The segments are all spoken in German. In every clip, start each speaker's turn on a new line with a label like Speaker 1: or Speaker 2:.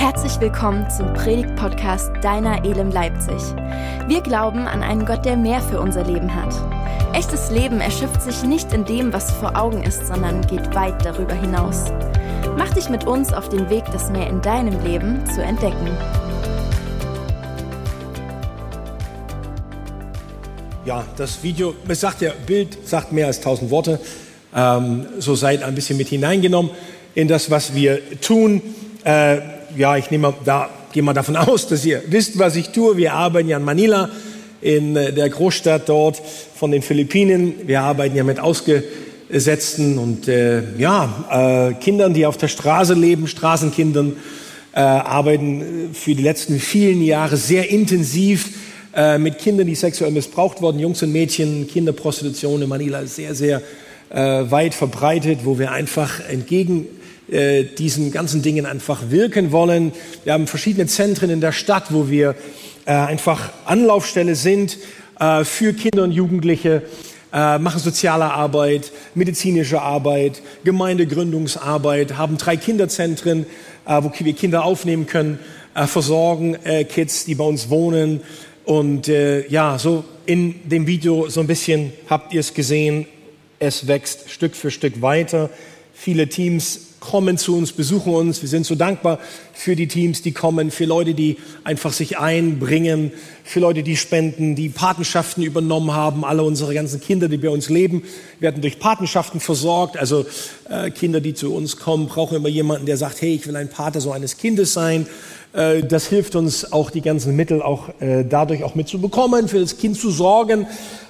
Speaker 1: Herzlich willkommen zum Predigt-Podcast Deiner Elem Leipzig. Wir glauben an einen Gott, der mehr für unser Leben hat. Echtes Leben erschöpft sich nicht in dem, was vor Augen ist, sondern geht weit darüber hinaus. Mach dich mit uns auf den Weg, das mehr in deinem Leben zu entdecken.
Speaker 2: Ja, das Video, es sagt ja, Bild sagt mehr als tausend Worte. Ähm, so seid ein bisschen mit hineingenommen in das, was wir tun. Äh, ja, ich nehme da, gehe mal davon aus, dass ihr wisst, was ich tue. Wir arbeiten ja in Manila, in äh, der Großstadt dort von den Philippinen. Wir arbeiten ja mit Ausgesetzten und äh, ja, äh, Kindern, die auf der Straße leben, Straßenkindern, äh, arbeiten für die letzten vielen Jahre sehr intensiv äh, mit Kindern, die sexuell missbraucht wurden, Jungs und Mädchen, Kinderprostitution in Manila sehr, sehr äh, weit verbreitet, wo wir einfach entgegen äh, diesen ganzen Dingen einfach wirken wollen. Wir haben verschiedene Zentren in der Stadt, wo wir äh, einfach Anlaufstelle sind äh, für Kinder und Jugendliche, äh, machen soziale Arbeit, medizinische Arbeit, Gemeindegründungsarbeit, haben drei Kinderzentren, äh, wo wir Kinder aufnehmen können, versorgen Kids, die bei uns wohnen. Und ja, so in dem Video so ein bisschen habt ihr es gesehen, es wächst Stück für Stück weiter. Viele Teams kommen zu uns, besuchen uns. Wir sind so dankbar für die Teams, die kommen, für Leute, die einfach sich einbringen, für Leute, die spenden, die Patenschaften übernommen haben. Alle unsere ganzen Kinder, die bei uns leben, werden durch Patenschaften versorgt. Also äh, Kinder, die zu uns kommen, brauchen immer jemanden, der sagt, hey, ich will ein Pater so eines Kindes sein. Äh, das hilft uns auch die ganzen Mittel auch äh, dadurch auch mitzubekommen, für das Kind zu sorgen.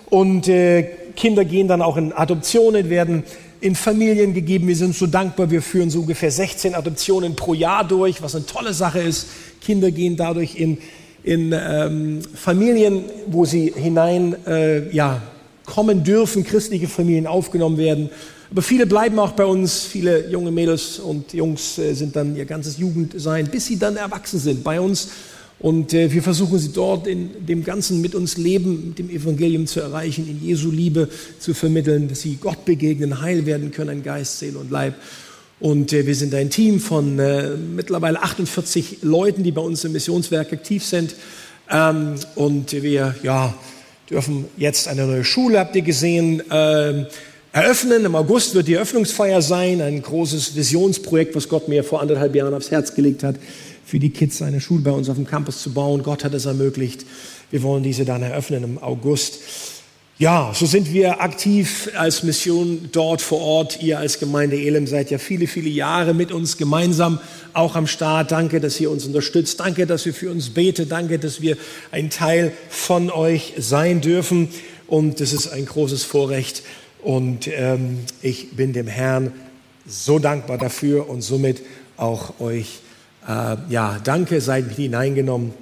Speaker 2: Und äh, Kinder gehen dann auch in Adoptionen, werden in Familien gegeben. Wir sind so dankbar. Wir führen so ungefähr 16 Adoptionen pro Jahr durch, was eine tolle Sache ist. Kinder gehen dadurch in, in ähm, Familien, wo sie hinein äh, ja, kommen dürfen, christliche Familien aufgenommen werden. Aber viele bleiben auch bei uns. Viele junge Mädels und Jungs äh, sind dann ihr ganzes Jugendsein, bis sie dann erwachsen sind, bei uns und äh, wir versuchen sie dort in dem Ganzen mit uns Leben, mit dem Evangelium zu erreichen, in Jesu Liebe zu vermitteln, dass sie Gott begegnen, heil werden können, Geist, Seele und Leib. Und äh, wir sind ein Team von äh, mittlerweile 48 Leuten, die bei uns im Missionswerk aktiv sind. Ähm, und wir ja, dürfen jetzt eine neue Schule, habt ihr gesehen, äh, eröffnen. Im August wird die Eröffnungsfeier sein, ein großes Visionsprojekt, was Gott mir vor anderthalb Jahren aufs Herz gelegt hat für die Kids eine Schule bei uns auf dem Campus zu bauen. Gott hat es ermöglicht. Wir wollen diese dann eröffnen im August. Ja, so sind wir aktiv als Mission dort vor Ort. Ihr als Gemeinde Elem seid ja viele, viele Jahre mit uns gemeinsam auch am Start. Danke, dass ihr uns unterstützt. Danke, dass ihr für uns betet. Danke, dass wir ein Teil von euch sein dürfen. Und das ist ein großes Vorrecht. Und ähm, ich bin dem Herrn so dankbar dafür und somit auch euch äh, ja, danke, seid mit hineingenommen.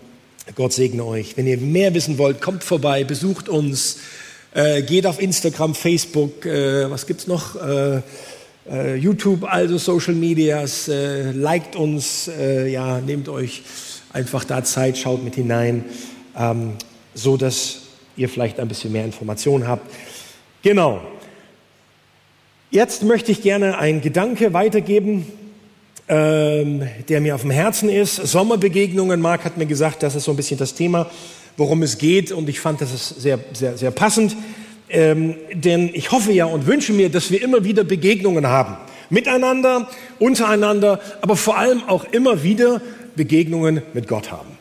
Speaker 2: Gott segne euch. Wenn ihr mehr wissen wollt, kommt vorbei, besucht uns, äh, geht auf Instagram, Facebook, äh, was gibt's noch? Äh, äh, YouTube, also Social Medias, äh, liked uns, ja, nehmt euch einfach da Zeit, schaut mit hinein, ähm, so dass ihr vielleicht ein bisschen mehr Informationen habt. Genau. Jetzt möchte ich gerne einen Gedanke weitergeben, ähm, der mir auf dem Herzen ist. Sommerbegegnungen, Marc hat mir gesagt, das ist so ein bisschen das Thema, worum es geht und ich fand, das ist sehr, sehr, sehr passend. Ähm, denn ich hoffe ja und wünsche mir, dass wir immer wieder Begegnungen haben. Miteinander, untereinander, aber vor allem auch immer wieder Begegnungen mit Gott haben.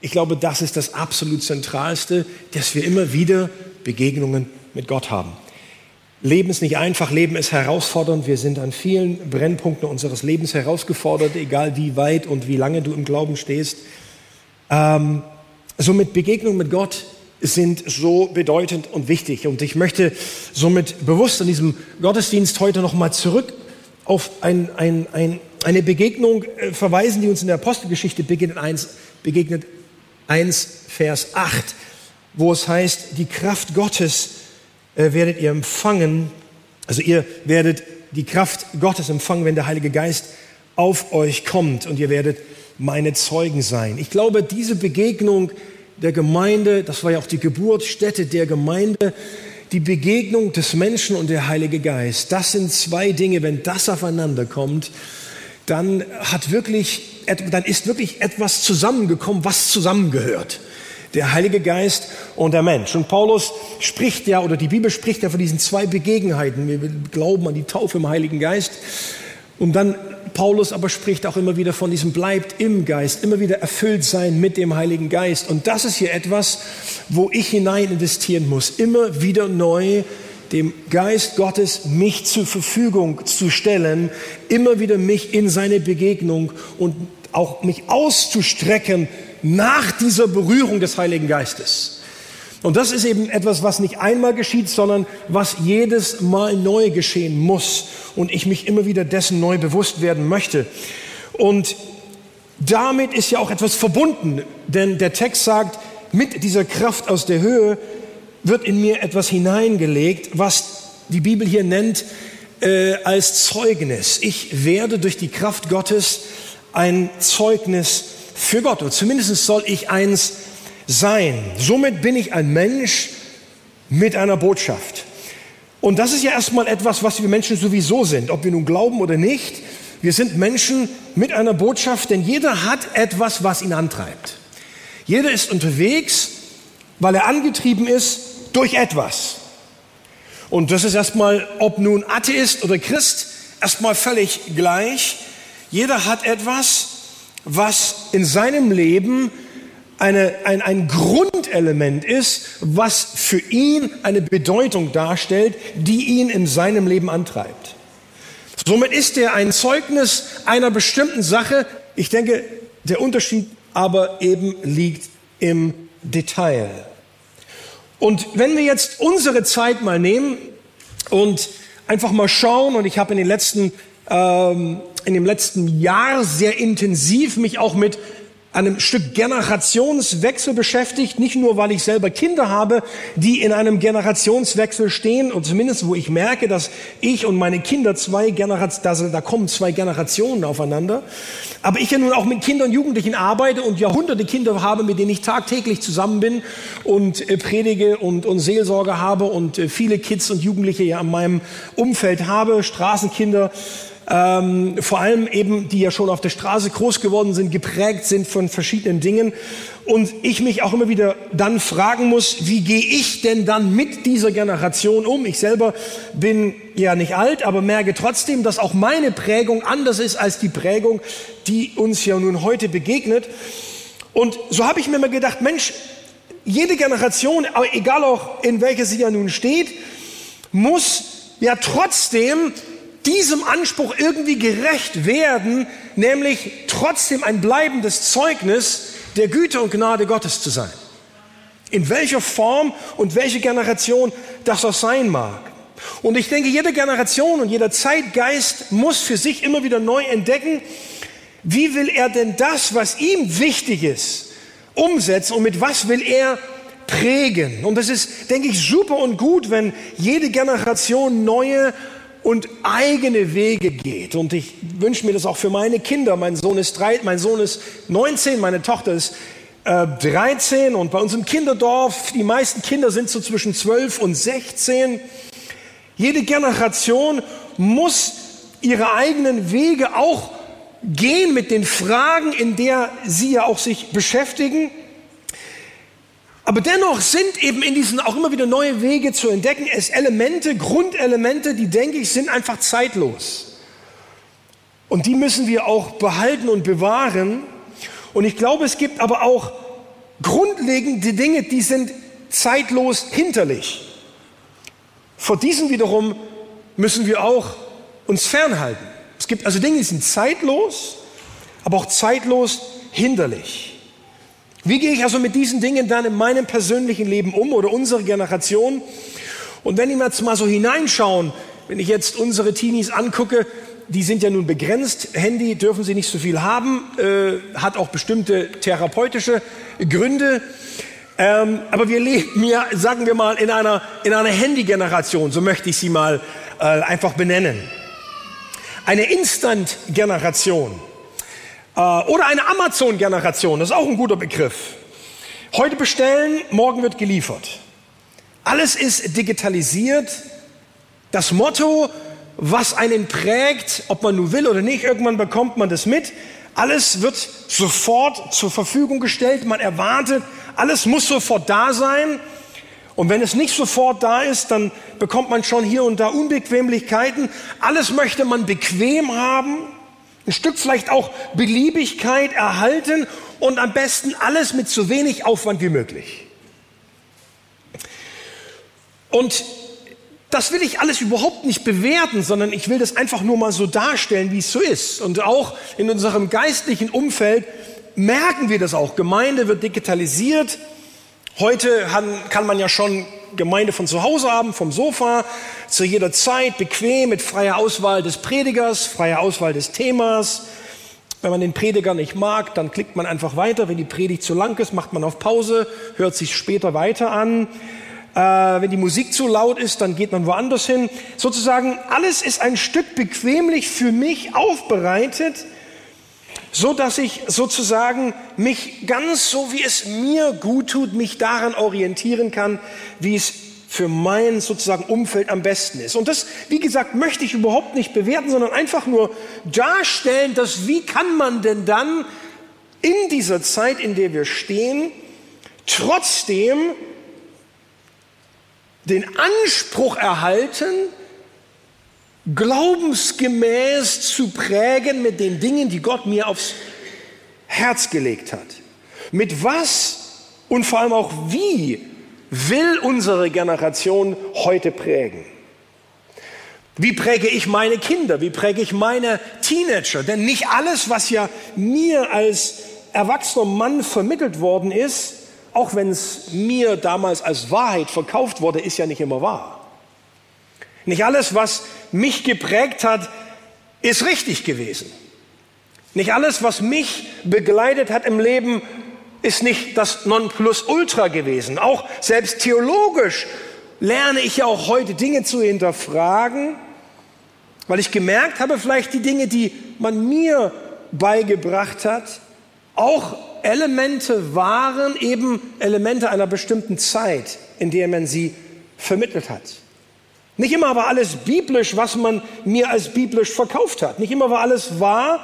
Speaker 2: Ich glaube, das ist das absolut Zentralste, dass wir immer wieder Begegnungen mit Gott haben. Leben ist nicht einfach, Leben ist herausfordernd. Wir sind an vielen Brennpunkten unseres Lebens herausgefordert, egal wie weit und wie lange du im Glauben stehst. Ähm, somit Begegnungen mit Gott sind so bedeutend und wichtig. Und ich möchte somit bewusst an diesem Gottesdienst heute nochmal zurück auf ein, ein, ein, eine Begegnung äh, verweisen, die uns in der Apostelgeschichte begegnet 1, begegnet 1, Vers 8, wo es heißt, die Kraft Gottes äh, werdet ihr empfangen, also ihr werdet die Kraft Gottes empfangen, wenn der Heilige Geist auf euch kommt und ihr werdet meine Zeugen sein. Ich glaube, diese Begegnung der Gemeinde, das war ja auch die Geburtsstätte der Gemeinde, die Begegnung des Menschen und der Heilige Geist, das sind zwei Dinge, wenn das aufeinander kommt, dann hat wirklich dann ist wirklich etwas zusammengekommen, was zusammengehört. Der Heilige Geist und der Mensch. Und Paulus spricht ja, oder die Bibel spricht ja von diesen zwei Begegenheiten. Wir glauben an die Taufe im Heiligen Geist. Und dann Paulus aber spricht auch immer wieder von diesem bleibt im Geist, immer wieder erfüllt sein mit dem Heiligen Geist. Und das ist hier etwas, wo ich hinein investieren muss. Immer wieder neu dem Geist Gottes mich zur Verfügung zu stellen, immer wieder mich in seine Begegnung und auch mich auszustrecken nach dieser Berührung des Heiligen Geistes. Und das ist eben etwas, was nicht einmal geschieht, sondern was jedes Mal neu geschehen muss und ich mich immer wieder dessen neu bewusst werden möchte. Und damit ist ja auch etwas verbunden, denn der Text sagt, mit dieser Kraft aus der Höhe wird in mir etwas hineingelegt, was die Bibel hier nennt äh, als Zeugnis. Ich werde durch die Kraft Gottes ein Zeugnis für Gott. Und zumindest soll ich eins sein. Somit bin ich ein Mensch mit einer Botschaft. Und das ist ja erstmal etwas, was wir Menschen sowieso sind, ob wir nun glauben oder nicht. Wir sind Menschen mit einer Botschaft, denn jeder hat etwas, was ihn antreibt. Jeder ist unterwegs, weil er angetrieben ist durch etwas. Und das ist erstmal, ob nun Atheist oder Christ, erstmal völlig gleich. Jeder hat etwas, was in seinem Leben eine, ein, ein Grundelement ist, was für ihn eine Bedeutung darstellt, die ihn in seinem Leben antreibt. Somit ist er ein Zeugnis einer bestimmten Sache. Ich denke, der Unterschied aber eben liegt im Detail. Und wenn wir jetzt unsere Zeit mal nehmen und einfach mal schauen, und ich habe in den letzten ähm, in dem letzten Jahr sehr intensiv mich auch mit einem Stück Generationswechsel beschäftigt, nicht nur, weil ich selber Kinder habe, die in einem Generationswechsel stehen, und zumindest wo ich merke, dass ich und meine Kinder zwei Generationen, da kommen zwei Generationen aufeinander, aber ich ja nun auch mit Kindern und Jugendlichen arbeite und Jahrhunderte Kinder habe, mit denen ich tagtäglich zusammen bin und äh, predige und, und Seelsorge habe und äh, viele Kids und Jugendliche ja in meinem Umfeld habe, Straßenkinder, ähm, vor allem eben, die ja schon auf der Straße groß geworden sind, geprägt sind von verschiedenen Dingen. Und ich mich auch immer wieder dann fragen muss, wie gehe ich denn dann mit dieser Generation um? Ich selber bin ja nicht alt, aber merke trotzdem, dass auch meine Prägung anders ist als die Prägung, die uns ja nun heute begegnet. Und so habe ich mir mal gedacht, Mensch, jede Generation, egal auch in welcher sie ja nun steht, muss ja trotzdem diesem Anspruch irgendwie gerecht werden, nämlich trotzdem ein bleibendes Zeugnis der Güte und Gnade Gottes zu sein. In welcher Form und welche Generation das auch sein mag. Und ich denke, jede Generation und jeder Zeitgeist muss für sich immer wieder neu entdecken, wie will er denn das, was ihm wichtig ist, umsetzen und mit was will er prägen. Und das ist, denke ich, super und gut, wenn jede Generation neue und eigene Wege geht. Und ich wünsche mir das auch für meine Kinder. Mein Sohn ist, drei, mein Sohn ist 19, meine Tochter ist äh, 13 und bei uns im Kinderdorf, die meisten Kinder sind so zwischen 12 und 16. Jede Generation muss ihre eigenen Wege auch gehen mit den Fragen, in der sie ja auch sich beschäftigen. Aber dennoch sind eben in diesen auch immer wieder neue Wege zu entdecken, es Elemente, Grundelemente, die, denke ich, sind einfach zeitlos. Und die müssen wir auch behalten und bewahren. Und ich glaube, es gibt aber auch grundlegende Dinge, die sind zeitlos hinterlich. Vor diesen wiederum müssen wir auch uns fernhalten. Es gibt also Dinge, die sind zeitlos, aber auch zeitlos hinderlich. Wie gehe ich also mit diesen Dingen dann in meinem persönlichen Leben um oder unsere Generation? Und wenn wir jetzt mal so hineinschauen, wenn ich jetzt unsere Teenies angucke, die sind ja nun begrenzt, Handy dürfen sie nicht so viel haben, äh, hat auch bestimmte therapeutische Gründe. Ähm, aber wir leben ja, sagen wir mal, in einer, in einer Handy-Generation, so möchte ich sie mal äh, einfach benennen. Eine Instant-Generation. Äh, oder eine Amazon-Generation, das ist auch ein guter Begriff. Heute bestellen, morgen wird geliefert. Alles ist digitalisiert. Das Motto, was einen prägt, ob man nun will oder nicht, irgendwann bekommt man das mit. Alles wird sofort zur Verfügung gestellt, man erwartet, alles muss sofort da sein. Und wenn es nicht sofort da ist, dann bekommt man schon hier und da Unbequemlichkeiten. Alles möchte man bequem haben, ein Stück vielleicht auch Beliebigkeit erhalten und am besten alles mit so wenig Aufwand wie möglich. Und das will ich alles überhaupt nicht bewerten, sondern ich will das einfach nur mal so darstellen, wie es so ist. Und auch in unserem geistlichen Umfeld merken wir das auch. Gemeinde wird digitalisiert. Heute kann man ja schon Gemeinde von zu Hause haben, vom Sofa, zu jeder Zeit, bequem, mit freier Auswahl des Predigers, freier Auswahl des Themas. Wenn man den Prediger nicht mag, dann klickt man einfach weiter. Wenn die Predigt zu lang ist, macht man auf Pause, hört sich später weiter an. Äh, wenn die Musik zu laut ist, dann geht man woanders hin. Sozusagen, alles ist ein Stück bequemlich für mich aufbereitet, so dass ich sozusagen mich ganz so, wie es mir gut tut, mich daran orientieren kann, wie es für mein sozusagen Umfeld am besten ist. Und das, wie gesagt, möchte ich überhaupt nicht bewerten, sondern einfach nur darstellen, dass wie kann man denn dann in dieser Zeit, in der wir stehen, trotzdem den Anspruch erhalten, glaubensgemäß zu prägen mit den Dingen, die Gott mir aufs Herz gelegt hat. Mit was und vor allem auch wie will unsere Generation heute prägen? Wie präge ich meine Kinder? Wie präge ich meine Teenager? Denn nicht alles, was ja mir als erwachsener Mann vermittelt worden ist, auch wenn es mir damals als Wahrheit verkauft wurde, ist ja nicht immer wahr. Nicht alles, was mich geprägt hat, ist richtig gewesen. Nicht alles, was mich begleitet hat im Leben, ist nicht das Nonplusultra gewesen. Auch selbst theologisch lerne ich ja auch heute Dinge zu hinterfragen, weil ich gemerkt habe, vielleicht die Dinge, die man mir beigebracht hat, auch Elemente waren eben Elemente einer bestimmten Zeit, in der man sie vermittelt hat. Nicht immer war alles biblisch, was man mir als biblisch verkauft hat. Nicht immer war alles wahr.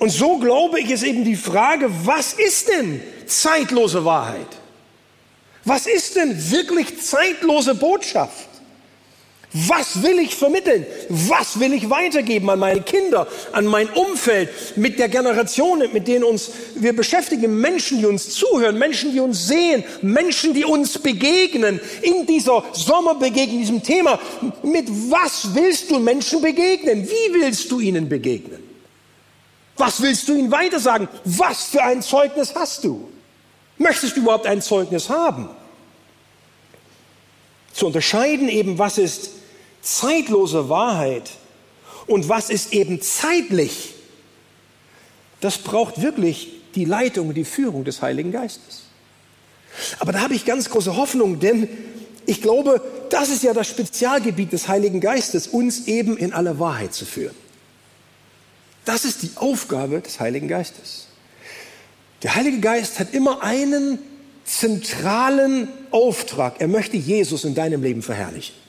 Speaker 2: Und so glaube ich, ist eben die Frage, was ist denn zeitlose Wahrheit? Was ist denn wirklich zeitlose Botschaft? Was will ich vermitteln? Was will ich weitergeben an meine Kinder, an mein Umfeld, mit der Generation, mit denen uns wir beschäftigen, Menschen, die uns zuhören, Menschen, die uns sehen, Menschen, die uns begegnen, in dieser Sommerbegegnung, diesem Thema. Mit was willst du Menschen begegnen? Wie willst du ihnen begegnen? Was willst du ihnen weitersagen? Was für ein Zeugnis hast du? Möchtest du überhaupt ein Zeugnis haben? Zu unterscheiden eben, was ist zeitlose Wahrheit und was ist eben zeitlich, das braucht wirklich die Leitung und die Führung des Heiligen Geistes. Aber da habe ich ganz große Hoffnung, denn ich glaube, das ist ja das Spezialgebiet des Heiligen Geistes, uns eben in alle Wahrheit zu führen. Das ist die Aufgabe des Heiligen Geistes. Der Heilige Geist hat immer einen zentralen Auftrag. Er möchte Jesus in deinem Leben verherrlichen.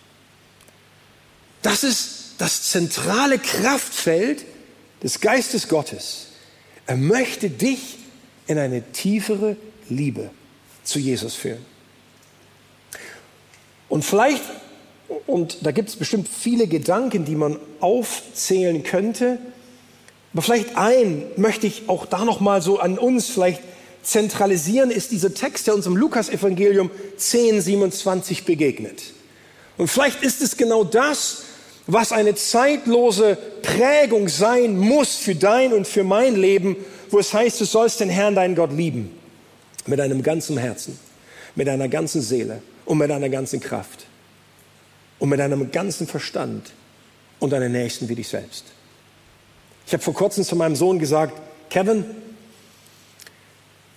Speaker 2: Das ist das zentrale Kraftfeld des Geistes Gottes. Er möchte dich in eine tiefere Liebe zu Jesus führen. Und vielleicht, und da gibt es bestimmt viele Gedanken, die man aufzählen könnte, aber vielleicht ein möchte ich auch da noch mal so an uns vielleicht zentralisieren, ist dieser Text, der uns im Lukas-Evangelium 10, 27 begegnet. Und vielleicht ist es genau das, was eine zeitlose Prägung sein muss für dein und für mein Leben, wo es heißt, du sollst den Herrn, deinen Gott lieben. Mit deinem ganzen Herzen, mit deiner ganzen Seele und mit deiner ganzen Kraft und mit deinem ganzen Verstand und deinen Nächsten wie dich selbst. Ich habe vor kurzem zu meinem Sohn gesagt, Kevin,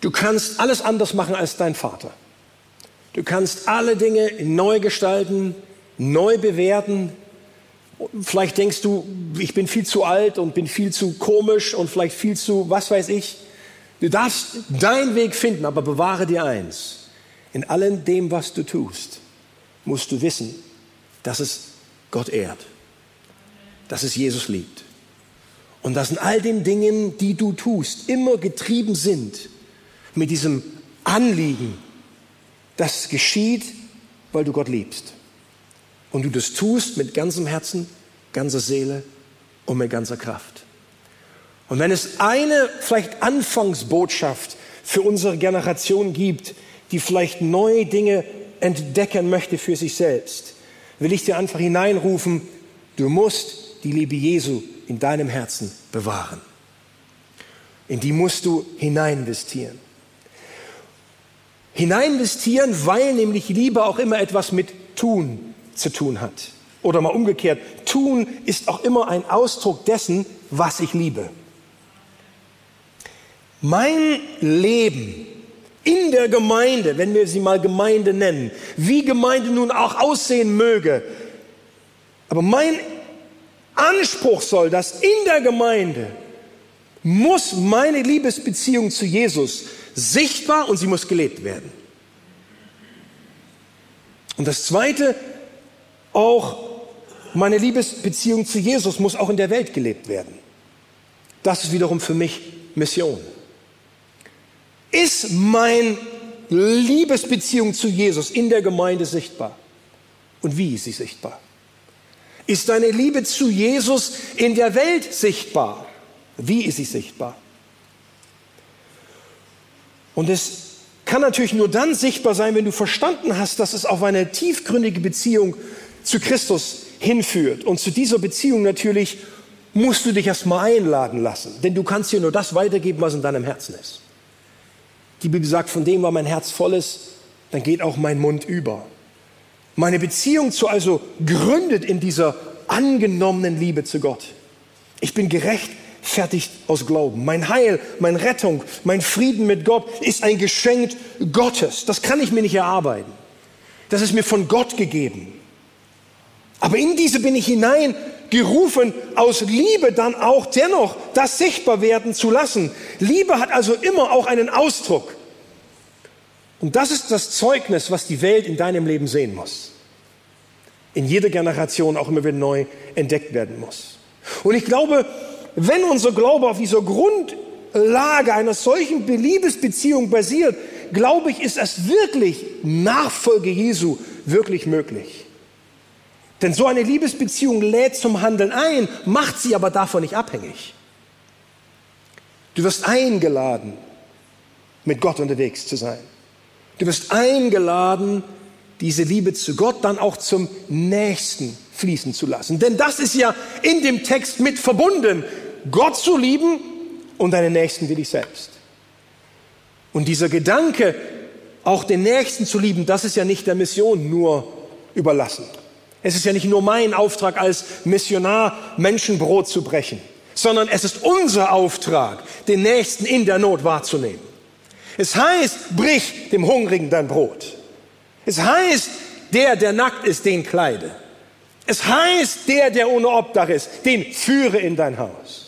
Speaker 2: du kannst alles anders machen als dein Vater. Du kannst alle Dinge neu gestalten, neu bewerten, Vielleicht denkst du, ich bin viel zu alt und bin viel zu komisch und vielleicht viel zu, was weiß ich. Du darfst deinen Weg finden, aber bewahre dir eins. In allem dem, was du tust, musst du wissen, dass es Gott ehrt. dass es Jesus liebt. Und dass in all den Dingen, die du tust, immer getrieben sind mit diesem Anliegen, das geschieht, weil du Gott liebst. Und du das tust mit ganzem Herzen, ganzer Seele und mit ganzer Kraft. Und wenn es eine vielleicht Anfangsbotschaft für unsere Generation gibt, die vielleicht neue Dinge entdecken möchte für sich selbst, will ich dir einfach hineinrufen, du musst die Liebe Jesu in deinem Herzen bewahren. In die musst du hineininvestieren. Hineininvestieren, weil nämlich Liebe auch immer etwas mit Tun zu tun hat. Oder mal umgekehrt, tun ist auch immer ein Ausdruck dessen, was ich liebe. Mein Leben in der Gemeinde, wenn wir sie mal Gemeinde nennen, wie Gemeinde nun auch aussehen möge, aber mein Anspruch soll, dass in der Gemeinde muss meine Liebesbeziehung zu Jesus sichtbar und sie muss gelebt werden. Und das Zweite, auch meine Liebesbeziehung zu Jesus muss auch in der Welt gelebt werden. Das ist wiederum für mich Mission. Ist meine Liebesbeziehung zu Jesus in der Gemeinde sichtbar? Und wie ist sie sichtbar? Ist deine Liebe zu Jesus in der Welt sichtbar? Wie ist sie sichtbar? Und es kann natürlich nur dann sichtbar sein, wenn du verstanden hast, dass es auf eine tiefgründige Beziehung zu Christus hinführt. Und zu dieser Beziehung natürlich musst du dich erstmal einladen lassen, denn du kannst dir nur das weitergeben, was in deinem Herzen ist. Die Bibel sagt, von dem, was mein Herz voll ist, dann geht auch mein Mund über. Meine Beziehung zu also gründet in dieser angenommenen Liebe zu Gott. Ich bin gerechtfertigt aus Glauben. Mein Heil, meine Rettung, mein Frieden mit Gott ist ein Geschenk Gottes. Das kann ich mir nicht erarbeiten. Das ist mir von Gott gegeben. Aber in diese bin ich hineingerufen, aus Liebe dann auch dennoch das sichtbar werden zu lassen. Liebe hat also immer auch einen Ausdruck. Und das ist das Zeugnis, was die Welt in deinem Leben sehen muss. In jeder Generation auch immer wieder neu entdeckt werden muss. Und ich glaube, wenn unser Glaube auf dieser Grundlage einer solchen Liebesbeziehung basiert, glaube ich, ist es wirklich Nachfolge Jesu wirklich möglich. Denn so eine Liebesbeziehung lädt zum Handeln ein, macht sie aber davon nicht abhängig. Du wirst eingeladen, mit Gott unterwegs zu sein. Du wirst eingeladen, diese Liebe zu Gott dann auch zum Nächsten fließen zu lassen. Denn das ist ja in dem Text mit verbunden. Gott zu lieben und deinen Nächsten wie dich selbst. Und dieser Gedanke, auch den Nächsten zu lieben, das ist ja nicht der Mission nur überlassen. Es ist ja nicht nur mein Auftrag als Missionar, Menschenbrot zu brechen, sondern es ist unser Auftrag, den Nächsten in der Not wahrzunehmen. Es heißt, brich dem Hungrigen dein Brot. Es heißt, der, der nackt ist, den kleide. Es heißt, der, der ohne Obdach ist, den führe in dein Haus.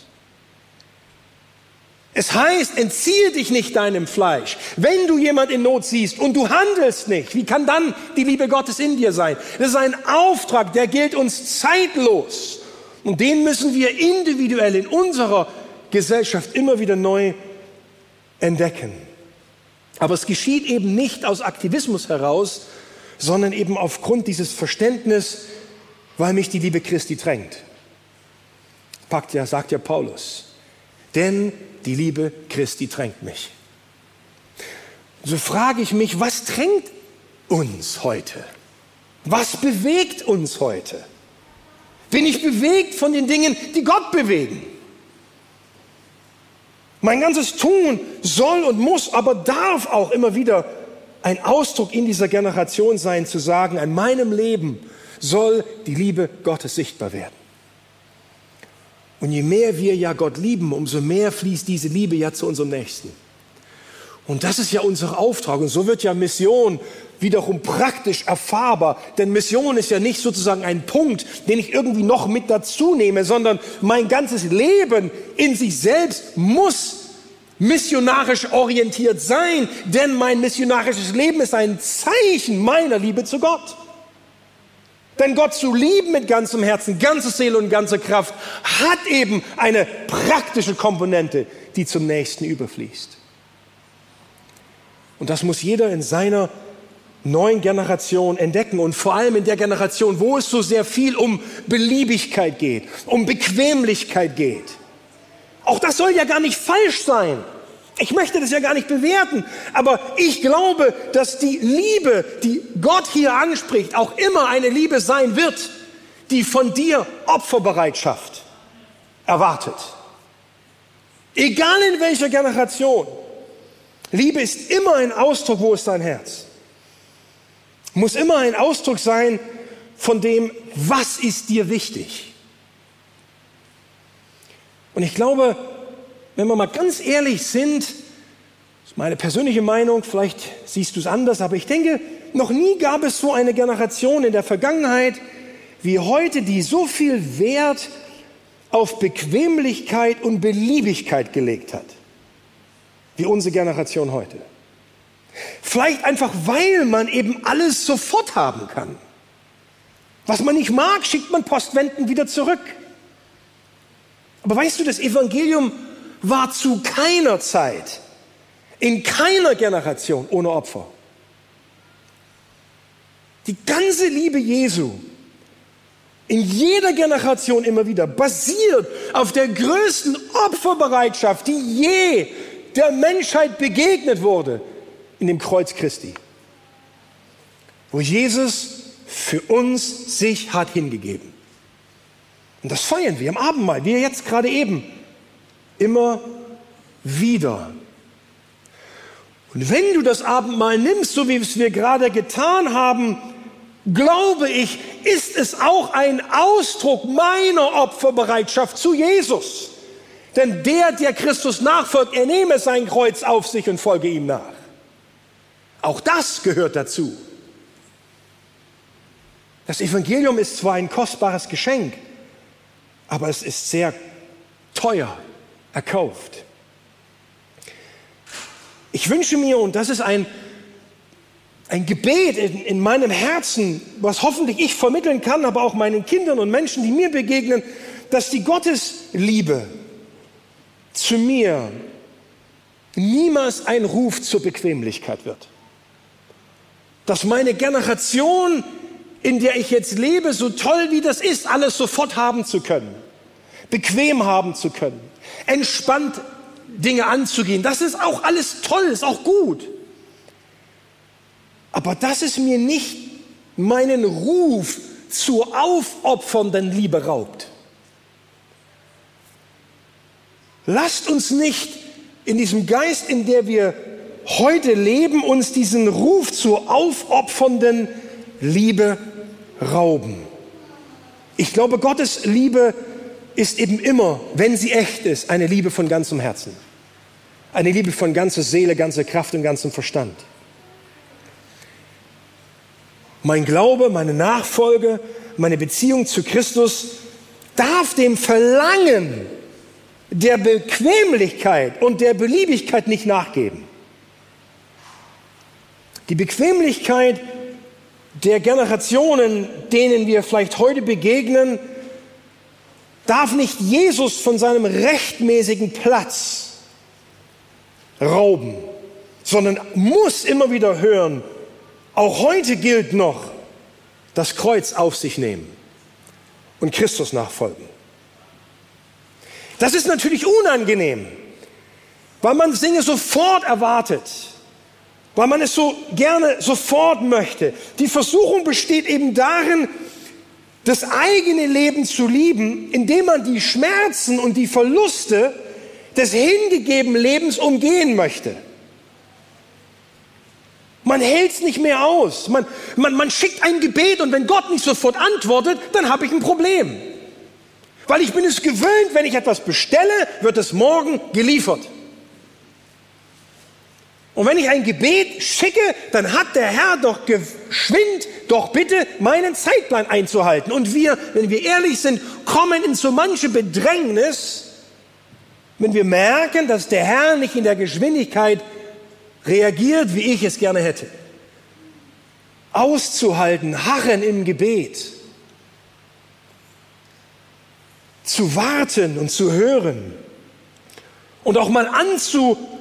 Speaker 2: Es heißt, entziehe dich nicht deinem Fleisch. Wenn du jemand in Not siehst und du handelst nicht, wie kann dann die Liebe Gottes in dir sein? Das ist ein Auftrag, der gilt uns zeitlos. Und den müssen wir individuell in unserer Gesellschaft immer wieder neu entdecken. Aber es geschieht eben nicht aus Aktivismus heraus, sondern eben aufgrund dieses Verständnisses, weil mich die Liebe Christi drängt. Packt ja, sagt ja Paulus. Denn die Liebe Christi drängt mich. So frage ich mich, was drängt uns heute? Was bewegt uns heute? Bin ich bewegt von den Dingen, die Gott bewegen? Mein ganzes Tun soll und muss, aber darf auch immer wieder ein Ausdruck in dieser Generation sein, zu sagen, an meinem Leben soll die Liebe Gottes sichtbar werden. Und je mehr wir ja Gott lieben, umso mehr fließt diese Liebe ja zu unserem Nächsten. Und das ist ja unser Auftrag. Und so wird ja Mission wiederum praktisch erfahrbar. Denn Mission ist ja nicht sozusagen ein Punkt, den ich irgendwie noch mit dazu nehme, sondern mein ganzes Leben in sich selbst muss missionarisch orientiert sein. Denn mein missionarisches Leben ist ein Zeichen meiner Liebe zu Gott. Denn Gott zu lieben mit ganzem Herzen, ganzer Seele und ganzer Kraft hat eben eine praktische Komponente, die zum nächsten überfließt. Und das muss jeder in seiner neuen Generation entdecken und vor allem in der Generation, wo es so sehr viel um Beliebigkeit geht, um Bequemlichkeit geht. Auch das soll ja gar nicht falsch sein. Ich möchte das ja gar nicht bewerten, aber ich glaube, dass die Liebe, die Gott hier anspricht, auch immer eine Liebe sein wird, die von dir Opferbereitschaft erwartet. Egal in welcher Generation. Liebe ist immer ein Ausdruck, wo ist dein Herz? Muss immer ein Ausdruck sein von dem, was ist dir wichtig? Und ich glaube, wenn wir mal ganz ehrlich sind, das ist meine persönliche Meinung, vielleicht siehst du es anders, aber ich denke, noch nie gab es so eine Generation in der Vergangenheit wie heute, die so viel Wert auf Bequemlichkeit und Beliebigkeit gelegt hat, wie unsere Generation heute. Vielleicht einfach, weil man eben alles sofort haben kann. Was man nicht mag, schickt man Postwenden wieder zurück. Aber weißt du, das Evangelium war zu keiner Zeit, in keiner Generation ohne Opfer. Die ganze Liebe Jesu in jeder Generation immer wieder basiert auf der größten Opferbereitschaft, die je der Menschheit begegnet wurde, in dem Kreuz Christi, wo Jesus für uns sich hat hingegeben. Und das feiern wir im Abendmahl, wie jetzt gerade eben immer wieder. Und wenn du das Abendmahl nimmst, so wie es wir gerade getan haben, glaube ich, ist es auch ein Ausdruck meiner Opferbereitschaft zu Jesus. Denn der, der Christus nachfolgt, er nehme sein Kreuz auf sich und folge ihm nach. Auch das gehört dazu. Das Evangelium ist zwar ein kostbares Geschenk, aber es ist sehr teuer erkauft. Ich wünsche mir, und das ist ein, ein Gebet in, in meinem Herzen, was hoffentlich ich vermitteln kann, aber auch meinen Kindern und Menschen, die mir begegnen, dass die Gottesliebe zu mir niemals ein Ruf zur Bequemlichkeit wird. Dass meine Generation, in der ich jetzt lebe, so toll wie das ist, alles sofort haben zu können, bequem haben zu können, entspannt Dinge anzugehen. Das ist auch alles toll, ist auch gut. Aber dass es mir nicht meinen Ruf zur aufopfernden Liebe raubt. Lasst uns nicht in diesem Geist, in der wir heute leben, uns diesen Ruf zur aufopfernden Liebe rauben. Ich glaube, Gottes Liebe ist eben immer, wenn sie echt ist, eine Liebe von ganzem Herzen. Eine Liebe von ganzer Seele, ganzer Kraft und ganzem Verstand. Mein Glaube, meine Nachfolge, meine Beziehung zu Christus darf dem Verlangen der Bequemlichkeit und der Beliebigkeit nicht nachgeben. Die Bequemlichkeit der Generationen, denen wir vielleicht heute begegnen, darf nicht Jesus von seinem rechtmäßigen Platz rauben, sondern muss immer wieder hören, auch heute gilt noch, das Kreuz auf sich nehmen und Christus nachfolgen. Das ist natürlich unangenehm, weil man Dinge sofort erwartet, weil man es so gerne sofort möchte. Die Versuchung besteht eben darin, das eigene Leben zu lieben, indem man die Schmerzen und die Verluste des hingegebenen Lebens umgehen möchte. Man hält es nicht mehr aus. Man, man, man schickt ein Gebet und wenn Gott nicht sofort antwortet, dann habe ich ein Problem. Weil ich bin es gewöhnt, wenn ich etwas bestelle, wird es morgen geliefert. Und wenn ich ein Gebet schicke, dann hat der Herr doch geschwind, doch bitte meinen Zeitplan einzuhalten. Und wir, wenn wir ehrlich sind, kommen in so manche Bedrängnis, wenn wir merken, dass der Herr nicht in der Geschwindigkeit reagiert, wie ich es gerne hätte. Auszuhalten, harren im Gebet, zu warten und zu hören und auch mal anzu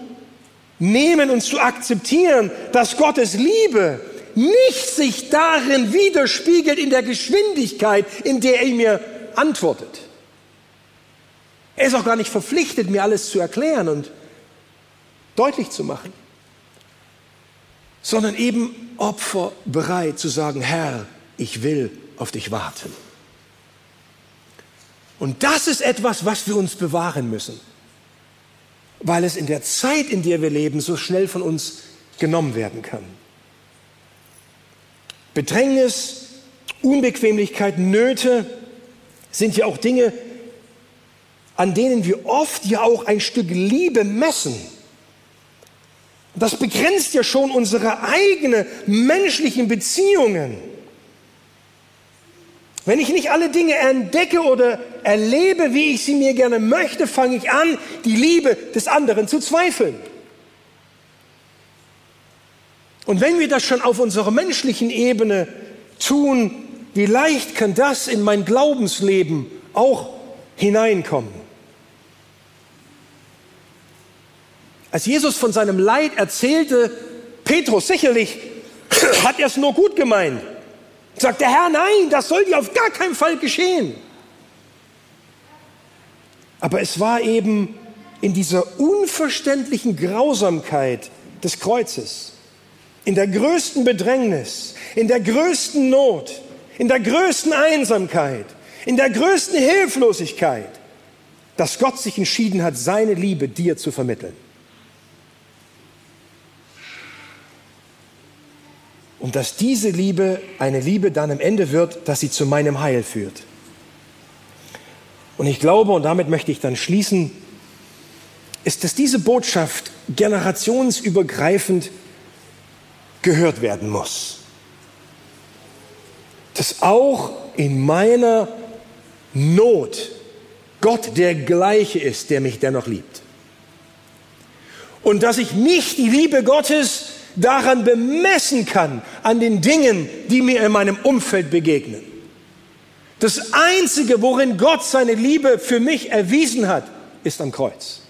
Speaker 2: anzunehmen und zu akzeptieren, dass Gottes Liebe nicht sich darin widerspiegelt in der Geschwindigkeit, in der er mir antwortet. Er ist auch gar nicht verpflichtet, mir alles zu erklären und deutlich zu machen, sondern eben opferbereit zu sagen, Herr, ich will auf dich warten. Und das ist etwas, was wir uns bewahren müssen, weil es in der Zeit, in der wir leben, so schnell von uns genommen werden kann. Bedrängnis, Unbequemlichkeit, Nöte sind ja auch Dinge, an denen wir oft ja auch ein Stück Liebe messen. Das begrenzt ja schon unsere eigenen menschlichen Beziehungen. Wenn ich nicht alle Dinge entdecke oder erlebe, wie ich sie mir gerne möchte, fange ich an, die Liebe des anderen zu zweifeln. Und wenn wir das schon auf unserer menschlichen Ebene tun, wie leicht kann das in mein Glaubensleben auch hineinkommen? Als Jesus von seinem Leid erzählte, Petrus sicherlich hat er es nur gut gemeint. Sagt der Herr, nein, das soll dir auf gar keinen Fall geschehen. Aber es war eben in dieser unverständlichen Grausamkeit des Kreuzes, in der größten Bedrängnis, in der größten Not, in der größten Einsamkeit, in der größten Hilflosigkeit, dass Gott sich entschieden hat, seine Liebe dir zu vermitteln. Und dass diese Liebe eine Liebe dann am Ende wird, dass sie zu meinem Heil führt. Und ich glaube, und damit möchte ich dann schließen, ist, dass diese Botschaft generationsübergreifend gehört werden muss. Dass auch in meiner Not Gott der gleiche ist, der mich dennoch liebt. Und dass ich nicht die Liebe Gottes daran bemessen kann, an den Dingen, die mir in meinem Umfeld begegnen. Das Einzige, worin Gott seine Liebe für mich erwiesen hat, ist am Kreuz.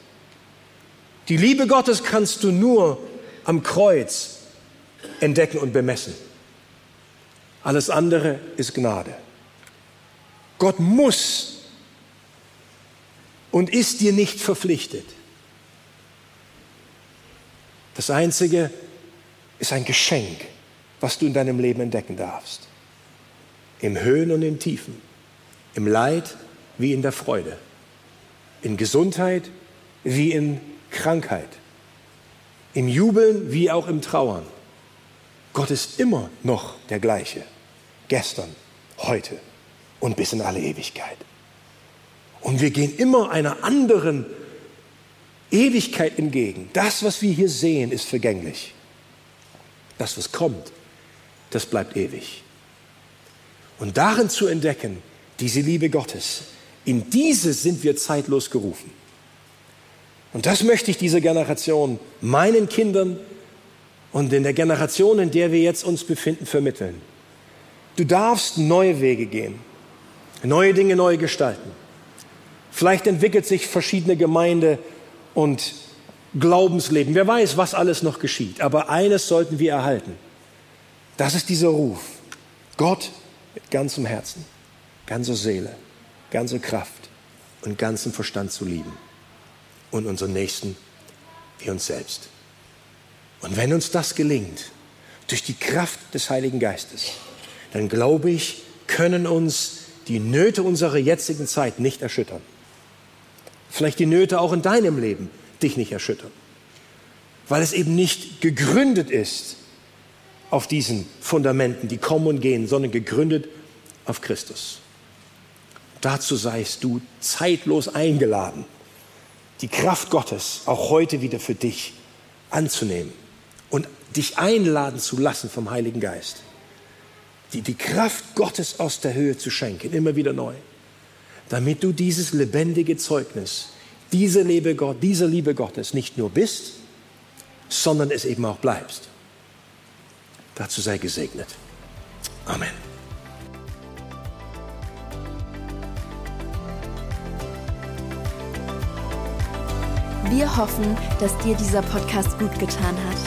Speaker 2: Die Liebe Gottes kannst du nur am Kreuz entdecken und bemessen. Alles andere ist Gnade. Gott muss und ist dir nicht verpflichtet. Das Einzige ist ein Geschenk, was du in deinem Leben entdecken darfst. Im Höhen und im Tiefen, im Leid wie in der Freude, in Gesundheit wie in Krankheit, im Jubeln wie auch im Trauern. Gott ist immer noch der gleiche. Gestern, heute und bis in alle Ewigkeit. Und wir gehen immer einer anderen Ewigkeit entgegen. Das, was wir hier sehen, ist vergänglich. Das, was kommt, das bleibt ewig. Und darin zu entdecken, diese Liebe Gottes, in diese sind wir zeitlos gerufen. Und das möchte ich dieser Generation, meinen Kindern, und in der Generation, in der wir jetzt uns befinden, vermitteln. Du darfst neue Wege gehen, neue Dinge neu gestalten. Vielleicht entwickelt sich verschiedene Gemeinde und Glaubensleben. Wer weiß, was alles noch geschieht. Aber eines sollten wir erhalten. Das ist dieser Ruf. Gott mit ganzem Herzen, ganzer Seele, ganzer Kraft und ganzem Verstand zu lieben. Und unseren Nächsten wie uns selbst. Und wenn uns das gelingt, durch die Kraft des Heiligen Geistes, dann glaube ich, können uns die Nöte unserer jetzigen Zeit nicht erschüttern. Vielleicht die Nöte auch in deinem Leben dich nicht erschüttern, weil es eben nicht gegründet ist auf diesen Fundamenten, die kommen und gehen, sondern gegründet auf Christus. Dazu seist du zeitlos eingeladen, die Kraft Gottes auch heute wieder für dich anzunehmen und dich einladen zu lassen vom Heiligen Geist. Die, die Kraft Gottes aus der Höhe zu schenken, immer wieder neu. Damit du dieses lebendige Zeugnis, diese Liebe, Gott, diese Liebe Gottes nicht nur bist, sondern es eben auch bleibst. Dazu sei gesegnet. Amen.
Speaker 1: Wir hoffen, dass dir dieser Podcast gut getan hat.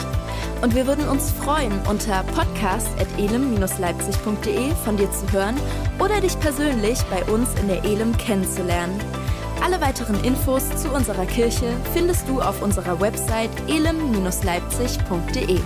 Speaker 1: Und wir würden uns freuen, unter podcast.elem-leipzig.de von dir zu hören oder dich persönlich bei uns in der Elem kennenzulernen. Alle weiteren Infos zu unserer Kirche findest du auf unserer Website elem-leipzig.de.